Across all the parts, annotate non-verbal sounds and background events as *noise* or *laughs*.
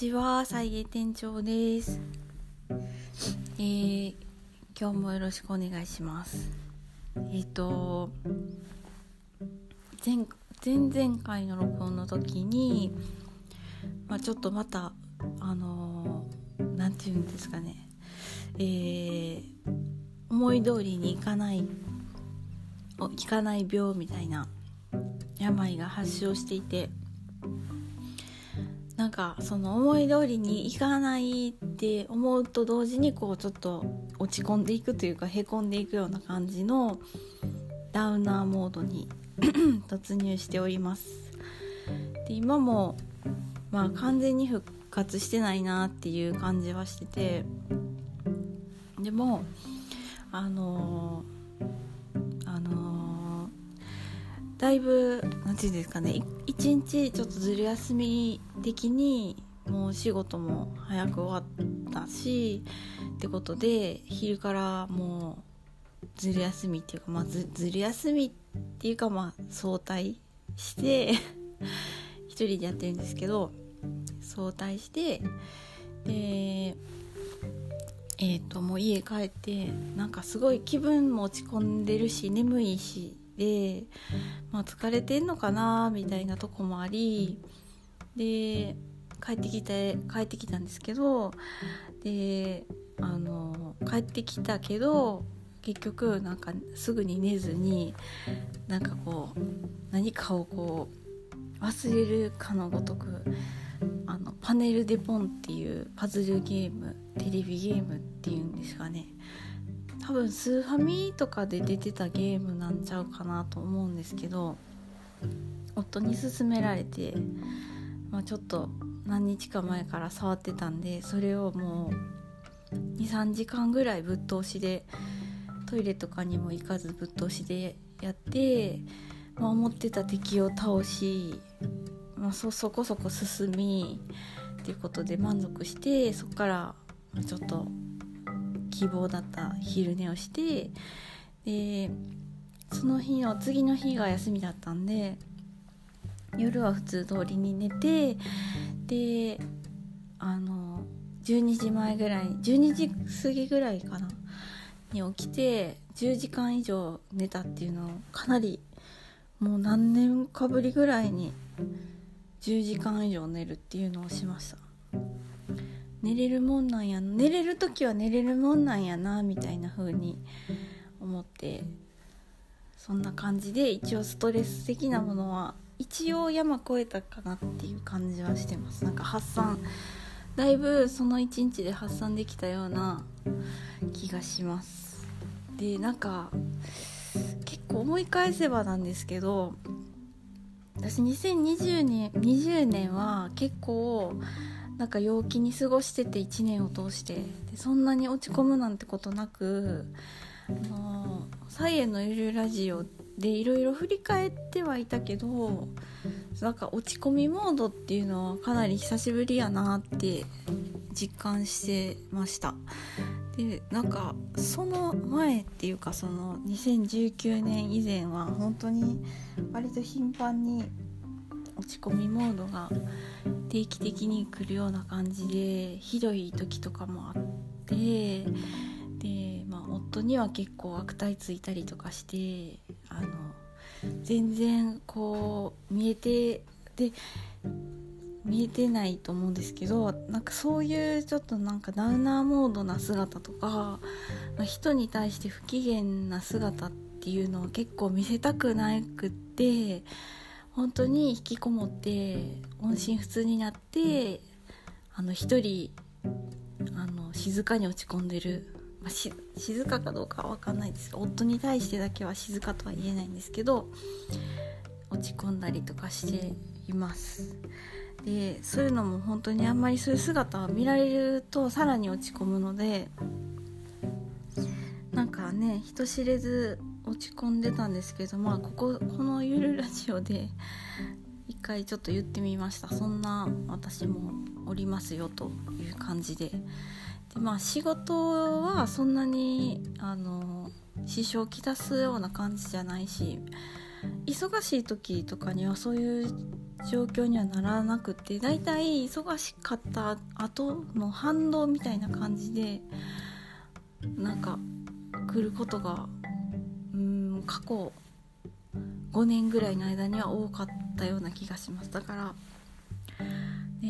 ちは、再現店長です。えー、今日もよろしくお願いします。えっ、ー、と前前々回の録音の時に、まあ、ちょっとまたあの何、て言うんですかね、えー、思い通りにいかないいかない病みたいな病が発症していてなんかその思い通りにいかないって思うと同時にこうちょっと落ち込んでいくというかへこんでいくような感じのダウナーモードに突入しております。で今もまあ完全に復活してないなっていう感じはしてて。でもあのー、あのー、だいぶ何て言うんですかね一日ちょっとずる休み的にもう仕事も早く終わったしってことで昼からもうずる休みっていうか、まあ、ずずる休みっていうかまあ早退して *laughs* 一人でやってるんですけど早退してでえっ、ー、ともう家帰ってなんかすごい気分も落ち込んでるし眠いしで、まあ、疲れてんのかなみたいなとこもありで帰ってきて帰ってきたんですけどであの帰ってきたけど結局なんかすぐに寝ずになんかこう何かをこう忘れるかのごとくあのパネルでポンっていうパズルゲームテレビゲームっていうんですかね。多分スーファミとかで出てたゲームなんちゃうかなと思うんですけど夫に勧められて、まあ、ちょっと何日か前から触ってたんでそれをもう23時間ぐらいぶっ通しでトイレとかにも行かずぶっ通しでやって、まあ、思ってた敵を倒し、まあ、そそこそこ進みっていうことで満足してそこからちょっと希望だった昼寝をしてでその日の次の日が休みだったんで夜は普通通りに寝てであの12時前ぐらい12時過ぎぐらいかなに起きて10時間以上寝たっていうのをかなりもう何年かぶりぐらいに10時間以上寝るっていうのをしました。寝れるもんなんや寝れる時は寝れるもんなんやなみたいな風に思ってそんな感じで一応ストレス的なものは一応山越えたかなっていう感じはしてます。なんか発散だいぶその一日で発散できたような気がします。でなんか結構思い返せばなんですけど私2020年20年は結構なんか陽気に過ごしてて1年を通して。でそんなに落ち込むなんてことなくあのサイエンのゆるラジオでいろいろ振り返ってはいたけどなんか落ち込みモードっていうのはかなり久しぶりやなって実感してました。でなんかその前っていうかその2019年以前は本当に割と頻繁に落ち込みモードが定期的に来るような感じでひどい時とかもあってで、まあ、夫には結構悪態ついたりとかしてあの全然こう見えてで見えてないと思うんですけどなんかそういうちょっとなんかダウナーモードな姿とか、人に対して不機嫌な姿っていうのを結構見せたくなくって本当に引きこもって音信不通になってあの一人あの静かに落ち込んでる、まあ、静かかどうかは分かんないです。が夫に対してだけは静かとは言えないんですけど落ち込んだりとかしています。でそういうのも本当にあんまりそういう姿を見られるとさらに落ち込むのでなんかね人知れず落ち込んでたんですけどまあこここのゆるラジオで一回ちょっと言ってみました。そんな私もおりますよという感じで。でまあ仕事はそんなにあの支障をきたすような感じじゃないし忙しい時とかにはそういう状況にはならなくてだいたい忙しかった後の反動みたいな感じでなんか来ることがうん過去5年ぐらいの間には多かったような気がします。だから、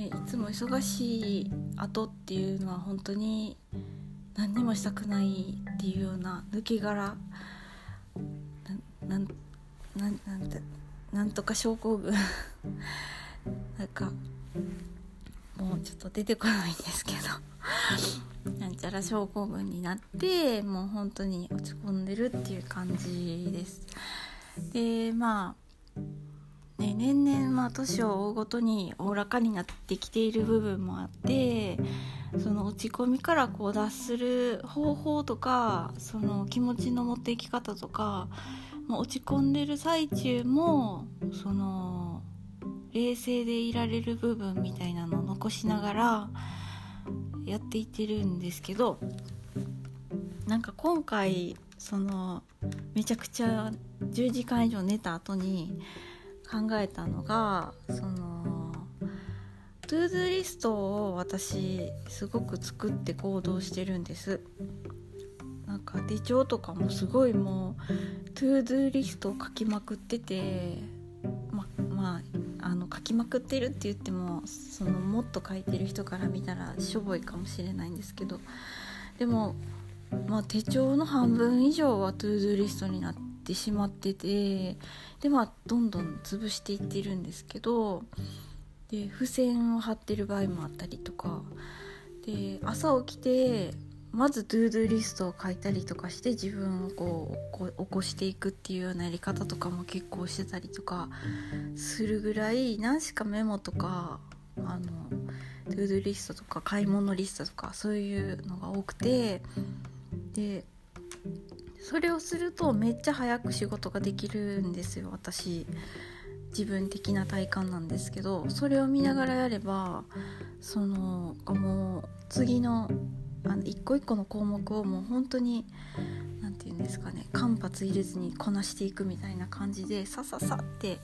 ね、いつも忙しい後っていうのは本当に何にもしたくないっていうような抜け殻。なんなんなんてなんとか症候群。*laughs* なんかもうちょっと出てこないんですけど。*laughs* なんちゃら症候群になってもう本当に落ち込んでるっていう感じです。でまあね、年々まあ年を追うごとにおおらかになってきている部分もあってその落ち込みからこう脱する方法とかその気持ちの持っていき方とかまあ、落ち込んでる最中もその冷静でいられる部分みたいなのを残しながらやっていってるんですけどなんか今回そのめちゃくちゃ10時間以上寝た後に考えたのがそのTo Do List を私すごく作って行動してるんです。なんか手帳とかもすごいもう To Do List を書きまくっててままああの書きまくってるって言ってもそのもっと書いてる人から見たらしょぼいかもしれないんですけどでも、まあ、手帳の半分以上は To Do List になってしまっててでまあどんどん潰していってるんですけどで付箋を貼ってる場合もあったりとかで朝起きてまず To Do List を書いたりとかして自分をこう起こしていくっていうようなやり方とかも結構してたりとかするぐらい何しかメモとかあの To Do List とか買い物リストとかそういうのが多くてでそれをするとめっちゃ早く仕事ができるんですよ私自分的な体感なんですけどそれを見ながらやればそのもう次のあの一個一個の項目をもう本当に何て言うんですかね間髪入れずにこなしていくみたいな感じでさささって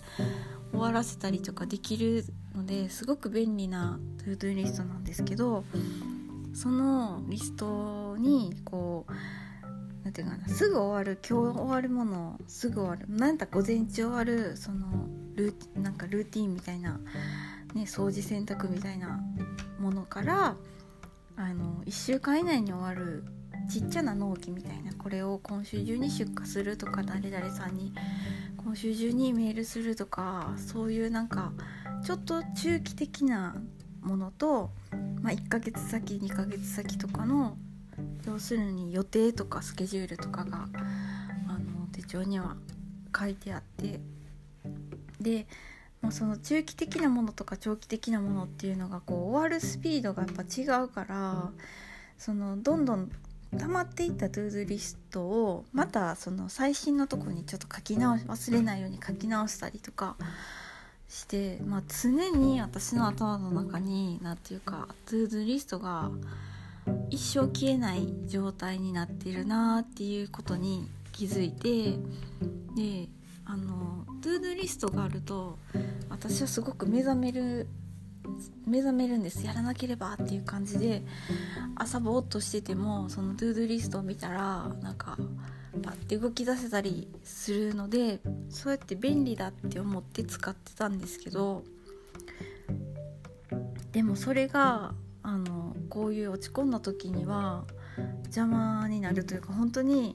終わらせたりとかできるのですごく便利なトゥードゥリストなんですけどそのリストにこう何て言うかなすぐ終わる今日終わるものすぐ終わるなんだ午前中終わるそのルーなんかルーティンみたいな、ね、掃除洗濯みたいなものからあの1週間以内に終わるちっちゃな納期みたいなこれを今週中に出荷するとか誰々さんに今週中にメールするとかそういうなんかちょっと中期的なものと、まあ、1ヶ月先2ヶ月先とかの要するに予定とかスケジュールとかがあの手帳には書いてあってでもうその中期的なものとか長期的なものっていうのがこう終わるスピードがやっぱ違うからそのどんどん溜まっていった To Do List をまたその最新のとこにちょっと書き直し忘れないように書き直したりとかして、まあ、常に私の頭の中に何て言うか To Do List が一生消えない状態になってるなっていうことに気づいてであの To Do List があると私はすごく目覚める目覚めるんです。やらなければっていう感じで朝ぼーっとしててもその To Do List を見たらなんかパッて動き出せたりするのでそうやって便利だって思って使ってたんですけどでもそれがあのこういう落ち込んだ時には邪魔になるというか本当に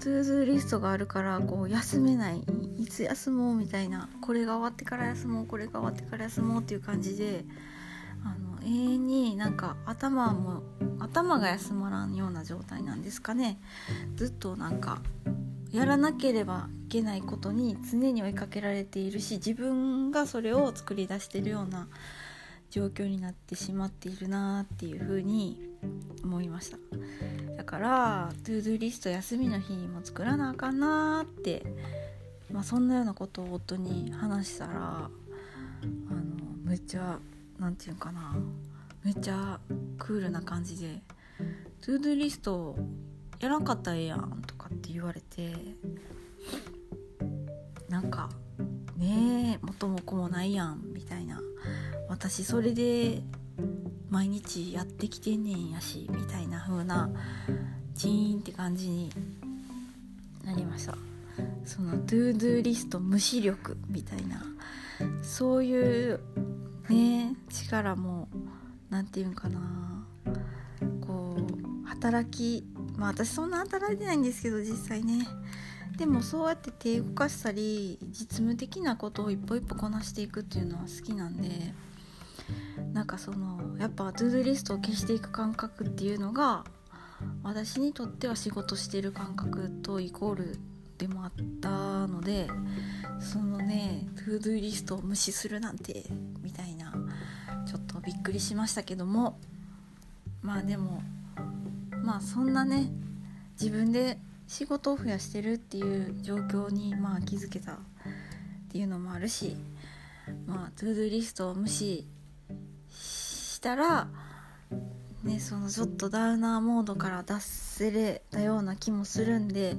トゥーズリストがあるからこう休めないいつ休もうみたいなこれが終わってから休もうこれが終わってから休もうっていう感じであの永遠になんか頭も頭が休まらんような状態なんですかね。ずっとなんかやらなければいけないことに常に追いかけられているし自分がそれを作り出してるような状況になってしまっているなっていうふうに思いました。だからトゥードゥリスト休みの日にも作らなあかんなって、まあ、そんなようなことを夫に話したらあのめっちゃ何て言うかなめっちゃクールな感じで「 To Do List やらんかったらええやん」とかって言われてなんかねえ元も子もないやんみたいな私それで毎日やってきてんねんやしみたいな風なチーンって感じになりました。その To Do List 無視力みたいな。そういうね力も何て言うんかな。こう働きまあ私そんな働いてないんですけど実際ね。でもそうやって手動かしたり実務的なことを一歩一歩こなしていくっていうのは好きなんでなんかそのやっぱトゥードゥリストを消していく感覚っていうのが私にとっては仕事してる感覚とイコールでもあったのでそのね To Do List を無視するなんてみたいなちょっとびっくりしましたけどもまあでもまあそんなね自分で仕事を増やしてるっていう状況にまあ気づけたっていうのもあるしまあ To Do List を無視したらねそのちょっとダウナーモードから脱せれたような気もするんで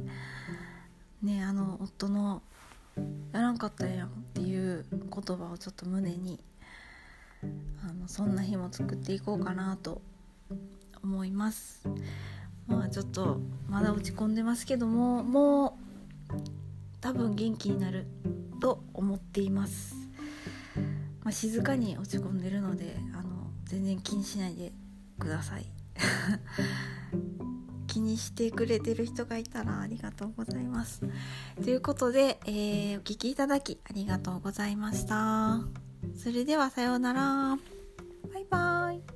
ねあの夫の「やらんかったやん」っていう言葉をちょっと胸にあのそんな日も作っていこうかなと思います。まあちょっとまだ落ち込んでますけどももう多分元気になると思っています、まあ、静かに落ち込んでるのであの全然気にしないでください。*laughs* 気にしてくれてる人がいたらありがとうございます。ということで、えー、お聴きいただきありがとうございました。それではさようなら。バイバーイ。